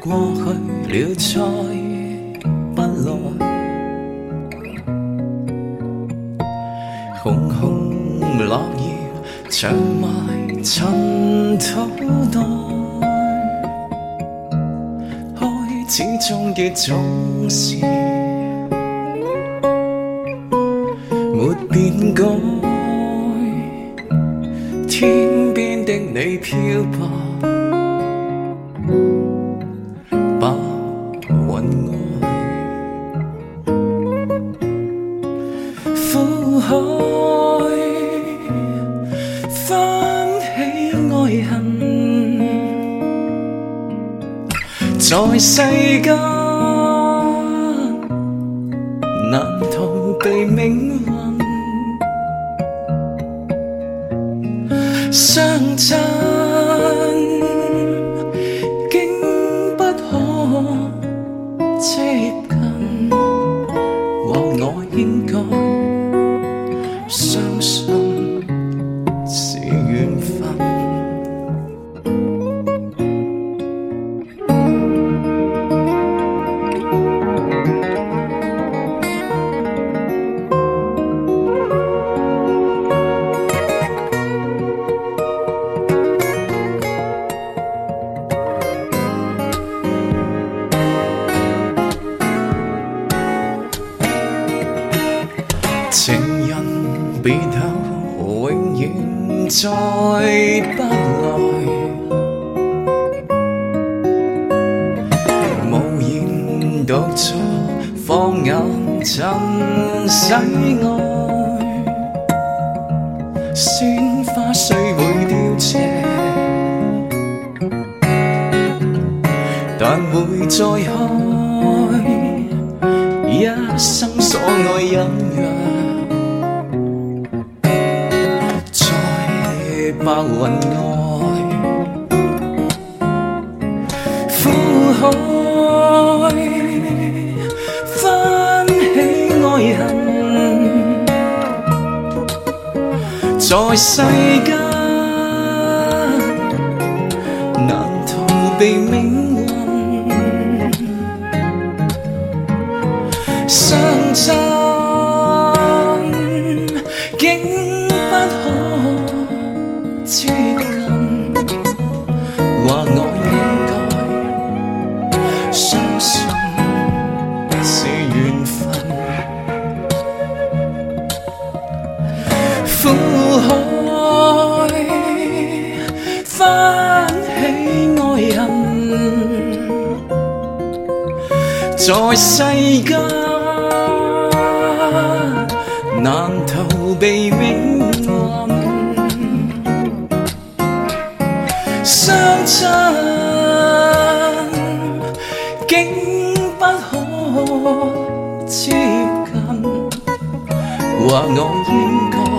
过去了，再不来。红红落叶长埋尘土内，开始终结总是没变改。天边的你飘泊。云外，苦海翻起爱恨，在世间难逃避命运。相衬，情人别后，永远再不来。无言独坐，放眼尘世外。鲜花虽会凋谢，但会再开。一生所爱隐约，白云外，苦海翻起爱恨，在世间难逃避命运。相衬，竟不可接近。或我应该相信是缘分。苦海翻起爱恨。在世间难逃避命运不可接近，或我应该。